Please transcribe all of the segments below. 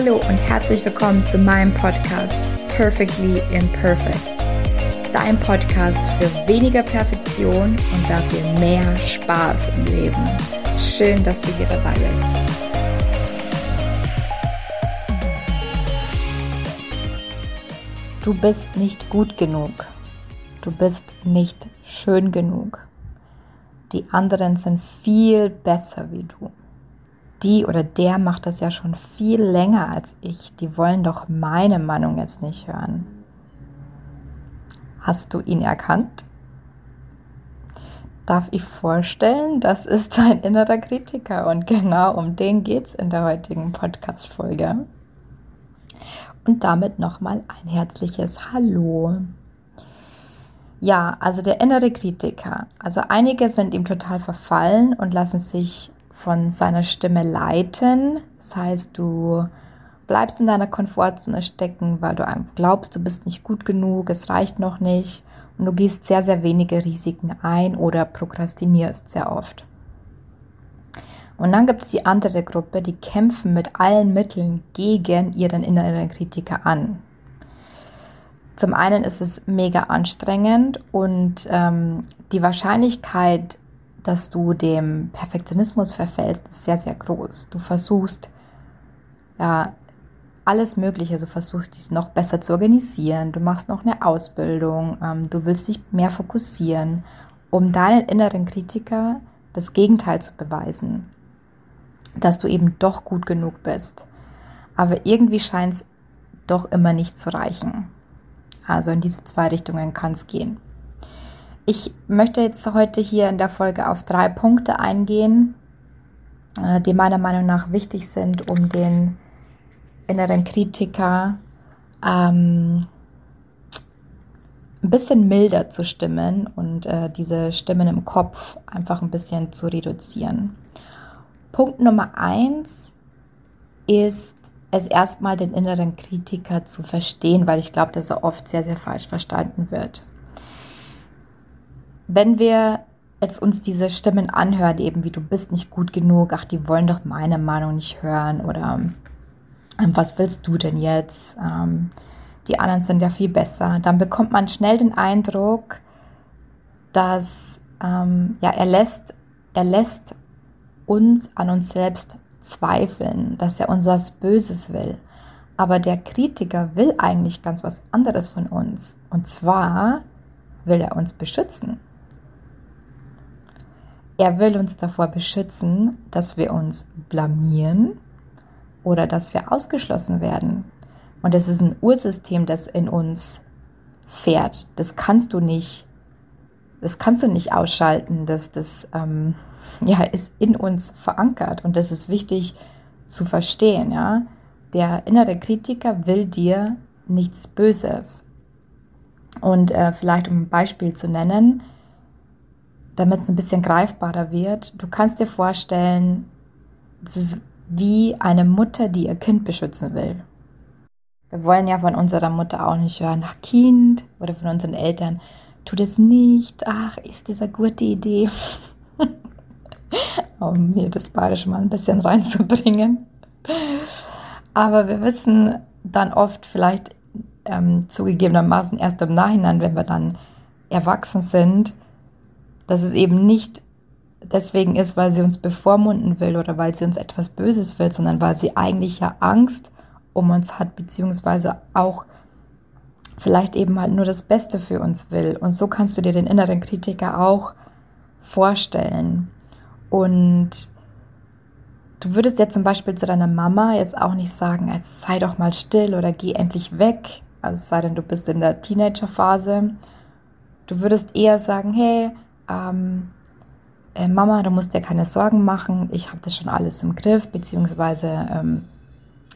Hallo und herzlich willkommen zu meinem Podcast Perfectly Imperfect. Dein Podcast für weniger Perfektion und dafür mehr Spaß im Leben. Schön, dass du hier dabei bist. Du bist nicht gut genug. Du bist nicht schön genug. Die anderen sind viel besser wie du die oder der macht das ja schon viel länger als ich. Die wollen doch meine Meinung jetzt nicht hören. Hast du ihn erkannt? Darf ich vorstellen, das ist dein innerer Kritiker und genau um den geht es in der heutigen Podcast-Folge. Und damit nochmal ein herzliches Hallo. Ja, also der innere Kritiker. Also einige sind ihm total verfallen und lassen sich von seiner Stimme leiten. Das heißt, du bleibst in deiner Komfortzone stecken, weil du glaubst, du bist nicht gut genug, es reicht noch nicht und du gehst sehr, sehr wenige Risiken ein oder prokrastinierst sehr oft. Und dann gibt es die andere Gruppe, die kämpfen mit allen Mitteln gegen ihren inneren Kritiker an. Zum einen ist es mega anstrengend und ähm, die Wahrscheinlichkeit, dass du dem Perfektionismus verfällst, ist sehr, sehr groß. Du versuchst ja alles Mögliche, also versuchst dies noch besser zu organisieren. Du machst noch eine Ausbildung, ähm, du willst dich mehr fokussieren, um deinen inneren Kritiker das Gegenteil zu beweisen, dass du eben doch gut genug bist. Aber irgendwie scheint es doch immer nicht zu reichen. Also in diese zwei Richtungen kann es gehen. Ich möchte jetzt heute hier in der Folge auf drei Punkte eingehen, äh, die meiner Meinung nach wichtig sind, um den inneren Kritiker ähm, ein bisschen milder zu stimmen und äh, diese Stimmen im Kopf einfach ein bisschen zu reduzieren. Punkt Nummer eins ist es erstmal den inneren Kritiker zu verstehen, weil ich glaube, dass er oft sehr, sehr falsch verstanden wird wenn wir jetzt uns diese Stimmen anhören, eben wie du bist nicht gut genug, ach, die wollen doch meine Meinung nicht hören oder ähm, was willst du denn jetzt? Ähm, die anderen sind ja viel besser. Dann bekommt man schnell den Eindruck, dass ähm, ja, er lässt, er lässt uns an uns selbst zweifeln, dass er uns was Böses will. Aber der Kritiker will eigentlich ganz was anderes von uns. Und zwar will er uns beschützen. Er will uns davor beschützen, dass wir uns blamieren oder dass wir ausgeschlossen werden. Und das ist ein Ursystem, das in uns fährt. Das kannst du nicht, das kannst du nicht ausschalten. Das, das ähm, ja, ist in uns verankert. Und das ist wichtig zu verstehen. Ja? Der innere Kritiker will dir nichts Böses. Und äh, vielleicht um ein Beispiel zu nennen, damit es ein bisschen greifbarer wird. Du kannst dir vorstellen, es ist wie eine Mutter, die ihr Kind beschützen will. Wir wollen ja von unserer Mutter auch nicht hören, ach Kind, oder von unseren Eltern, tu das nicht, ach, ist das eine gute Idee. um mir das Bayerisch mal ein bisschen reinzubringen. Aber wir wissen dann oft vielleicht ähm, zugegebenermaßen erst im Nachhinein, wenn wir dann erwachsen sind, dass es eben nicht deswegen ist, weil sie uns bevormunden will oder weil sie uns etwas Böses will, sondern weil sie eigentlich ja Angst um uns hat, beziehungsweise auch vielleicht eben halt nur das Beste für uns will. Und so kannst du dir den inneren Kritiker auch vorstellen. Und du würdest jetzt zum Beispiel zu deiner Mama jetzt auch nicht sagen, jetzt sei doch mal still oder geh endlich weg, also es sei denn, du bist in der Teenagerphase. Du würdest eher sagen, hey, ähm, äh, Mama, du musst dir keine Sorgen machen, ich habe das schon alles im Griff, beziehungsweise ähm,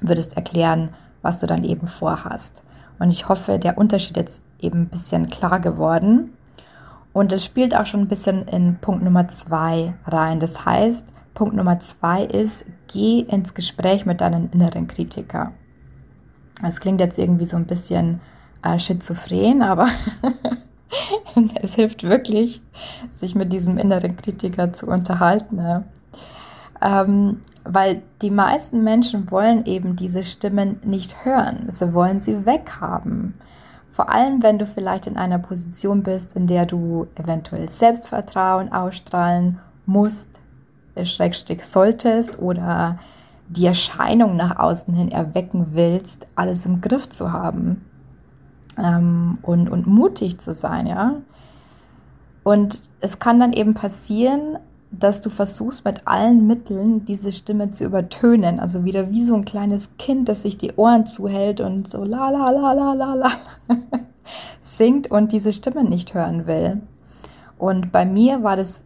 würdest erklären, was du dann eben vorhast. Und ich hoffe, der Unterschied ist eben ein bisschen klar geworden. Und es spielt auch schon ein bisschen in Punkt Nummer zwei rein. Das heißt, Punkt Nummer zwei ist, geh ins Gespräch mit deinem inneren Kritiker. Das klingt jetzt irgendwie so ein bisschen äh, schizophren, aber es hilft wirklich, sich mit diesem inneren Kritiker zu unterhalten. Ne? Ähm, weil die meisten Menschen wollen eben diese Stimmen nicht hören. Sie wollen sie weghaben. Vor allem, wenn du vielleicht in einer Position bist, in der du eventuell Selbstvertrauen ausstrahlen musst, Schrägstrich solltest oder die Erscheinung nach außen hin erwecken willst, alles im Griff zu haben ähm, und, und mutig zu sein, ja. Und es kann dann eben passieren, dass du versuchst mit allen Mitteln diese Stimme zu übertönen. Also wieder wie so ein kleines Kind, das sich die Ohren zuhält und so la la la la la la singt und diese Stimme nicht hören will. Und bei mir war das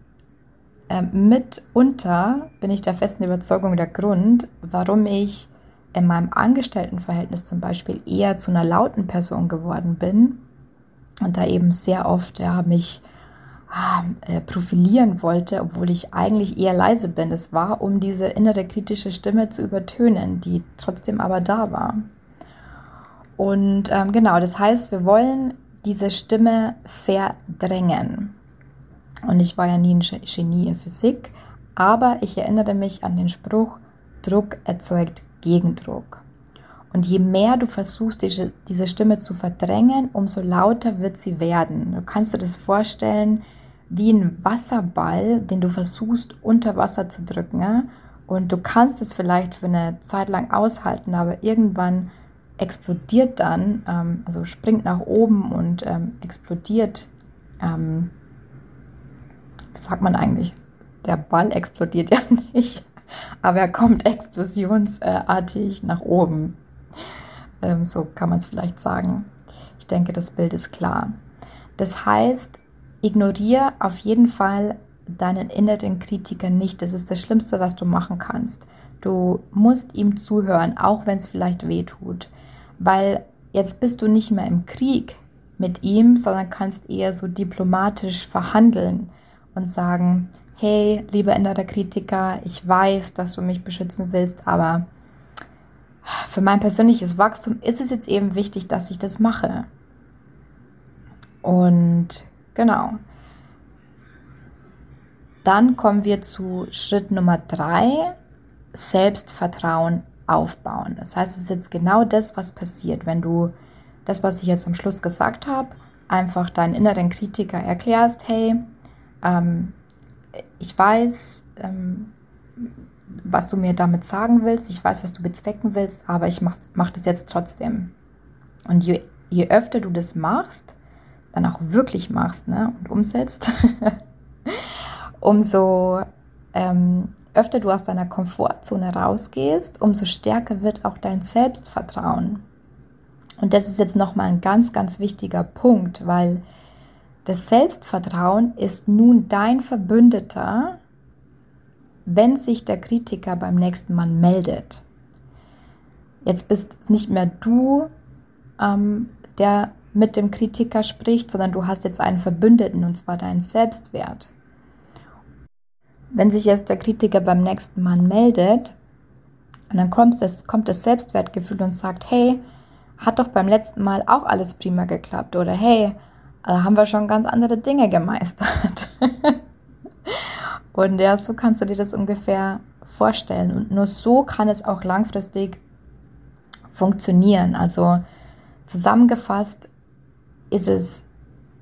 äh, mitunter, bin ich der festen Überzeugung, der Grund, warum ich in meinem Angestelltenverhältnis zum Beispiel eher zu einer lauten Person geworden bin und da eben sehr oft ja, mich Ah, äh, profilieren wollte, obwohl ich eigentlich eher leise bin. Es war, um diese innere kritische Stimme zu übertönen, die trotzdem aber da war. Und ähm, genau, das heißt, wir wollen diese Stimme verdrängen. Und ich war ja nie ein Genie in Physik, aber ich erinnere mich an den Spruch, Druck erzeugt Gegendruck. Und je mehr du versuchst, diese, Stimme zu verdrängen, umso lauter wird sie werden. Du kannst dir das vorstellen, wie ein Wasserball, den du versuchst unter Wasser zu drücken. Und du kannst es vielleicht für eine Zeit lang aushalten, aber irgendwann explodiert dann, ähm, also springt nach oben und ähm, explodiert. Ähm, was sagt man eigentlich? Der Ball explodiert ja nicht, aber er kommt explosionsartig nach oben. Ähm, so kann man es vielleicht sagen. Ich denke, das Bild ist klar. Das heißt, Ignoriere auf jeden Fall deinen inneren Kritiker nicht. Das ist das Schlimmste, was du machen kannst. Du musst ihm zuhören, auch wenn es vielleicht weh tut. Weil jetzt bist du nicht mehr im Krieg mit ihm, sondern kannst eher so diplomatisch verhandeln und sagen, hey, lieber innerer Kritiker, ich weiß, dass du mich beschützen willst, aber für mein persönliches Wachstum ist es jetzt eben wichtig, dass ich das mache. Und Genau. Dann kommen wir zu Schritt Nummer drei, Selbstvertrauen aufbauen. Das heißt, es ist jetzt genau das, was passiert, wenn du das, was ich jetzt am Schluss gesagt habe, einfach deinen inneren Kritiker erklärst, hey, ähm, ich weiß, ähm, was du mir damit sagen willst, ich weiß, was du bezwecken willst, aber ich mache mach das jetzt trotzdem. Und je, je öfter du das machst, dann auch wirklich machst ne, und umsetzt, umso ähm, öfter du aus deiner Komfortzone rausgehst, umso stärker wird auch dein Selbstvertrauen. Und das ist jetzt nochmal ein ganz, ganz wichtiger Punkt, weil das Selbstvertrauen ist nun dein Verbündeter, wenn sich der Kritiker beim nächsten Mal meldet. Jetzt bist es nicht mehr du, ähm, der mit dem Kritiker spricht, sondern du hast jetzt einen Verbündeten und zwar deinen Selbstwert. Wenn sich jetzt der Kritiker beim nächsten Mal meldet, und dann kommt das, kommt das Selbstwertgefühl und sagt, hey, hat doch beim letzten Mal auch alles prima geklappt oder hey, äh, haben wir schon ganz andere Dinge gemeistert. und ja, so kannst du dir das ungefähr vorstellen. Und nur so kann es auch langfristig funktionieren. Also zusammengefasst, ist es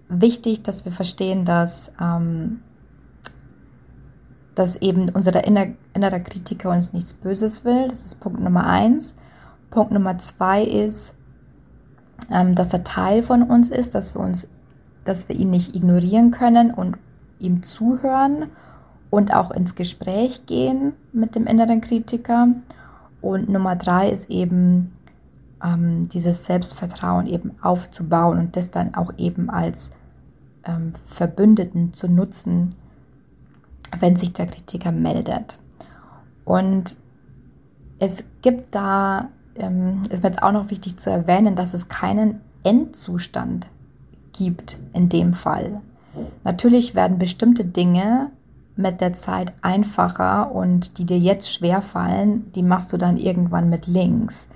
wichtig, dass wir verstehen, dass, ähm, dass eben unser inner, innerer Kritiker uns nichts Böses will. Das ist Punkt Nummer eins. Punkt Nummer zwei ist, ähm, dass er Teil von uns ist, dass wir uns, dass wir ihn nicht ignorieren können und ihm zuhören und auch ins Gespräch gehen mit dem inneren Kritiker. Und Nummer drei ist eben, ähm, dieses Selbstvertrauen eben aufzubauen und das dann auch eben als ähm, Verbündeten zu nutzen, wenn sich der Kritiker meldet. Und es gibt da, ähm, ist mir jetzt auch noch wichtig zu erwähnen, dass es keinen Endzustand gibt in dem Fall. Natürlich werden bestimmte Dinge mit der Zeit einfacher und die dir jetzt schwer fallen, die machst du dann irgendwann mit links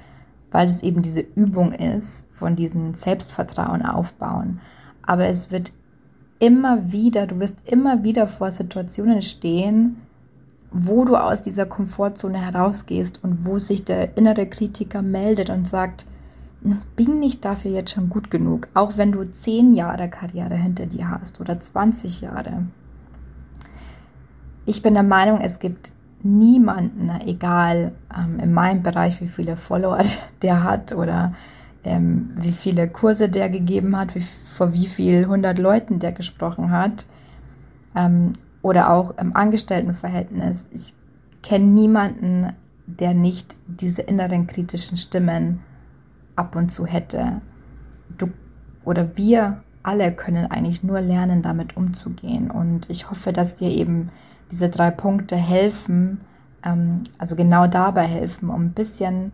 weil es eben diese Übung ist von diesem Selbstvertrauen aufbauen. Aber es wird immer wieder, du wirst immer wieder vor Situationen stehen, wo du aus dieser Komfortzone herausgehst und wo sich der innere Kritiker meldet und sagt, bin nicht dafür jetzt schon gut genug, auch wenn du zehn Jahre Karriere hinter dir hast oder 20 Jahre. Ich bin der Meinung, es gibt niemanden, egal ähm, in meinem Bereich, wie viele Follower der hat oder ähm, wie viele Kurse der gegeben hat, wie, vor wie viel hundert Leuten der gesprochen hat ähm, oder auch im Angestelltenverhältnis. Ich kenne niemanden, der nicht diese inneren kritischen Stimmen ab und zu hätte. Du oder wir alle können eigentlich nur lernen, damit umzugehen. Und ich hoffe, dass dir eben diese drei Punkte helfen, ähm, also genau dabei helfen, um ein bisschen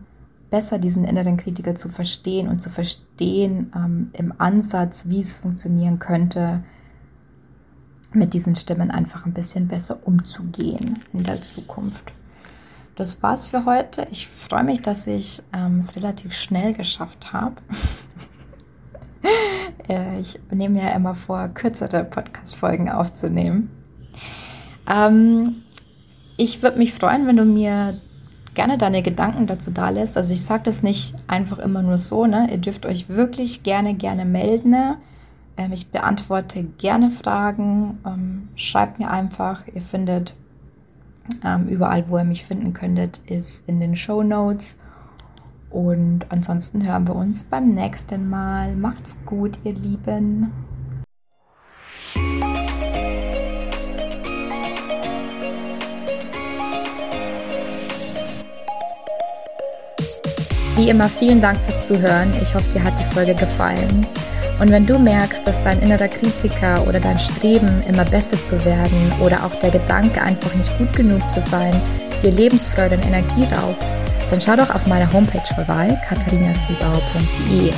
besser diesen inneren Kritiker zu verstehen und zu verstehen ähm, im Ansatz, wie es funktionieren könnte, mit diesen Stimmen einfach ein bisschen besser umzugehen in der Zukunft. Das war's für heute. Ich freue mich, dass ich ähm, es relativ schnell geschafft habe. Äh, ich nehme ja immer vor, kürzere Podcast-Folgen aufzunehmen. Ähm, ich würde mich freuen, wenn du mir gerne deine Gedanken dazu da lässt. Also ich sage das nicht einfach immer nur so, ne? Ihr dürft euch wirklich gerne, gerne melden. Ne? Ähm, ich beantworte gerne Fragen. Ähm, schreibt mir einfach. Ihr findet ähm, überall, wo ihr mich finden könntet, ist in den Show Notes. Und ansonsten hören wir uns beim nächsten Mal. Macht's gut, ihr Lieben. Wie immer vielen Dank fürs Zuhören. Ich hoffe, dir hat die Folge gefallen. Und wenn du merkst, dass dein innerer Kritiker oder dein Streben, immer besser zu werden oder auch der Gedanke, einfach nicht gut genug zu sein, dir Lebensfreude und Energie raubt, dann schau doch auf meiner Homepage vorbei, katharinasiebauer.de.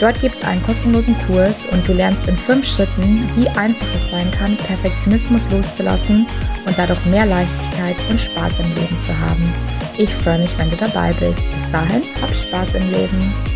Dort gibt es einen kostenlosen Kurs und du lernst in fünf Schritten, wie einfach es sein kann, Perfektionismus loszulassen und dadurch mehr Leichtigkeit und Spaß im Leben zu haben. Ich freue mich, wenn du dabei bist. Bis dahin, hab Spaß im Leben.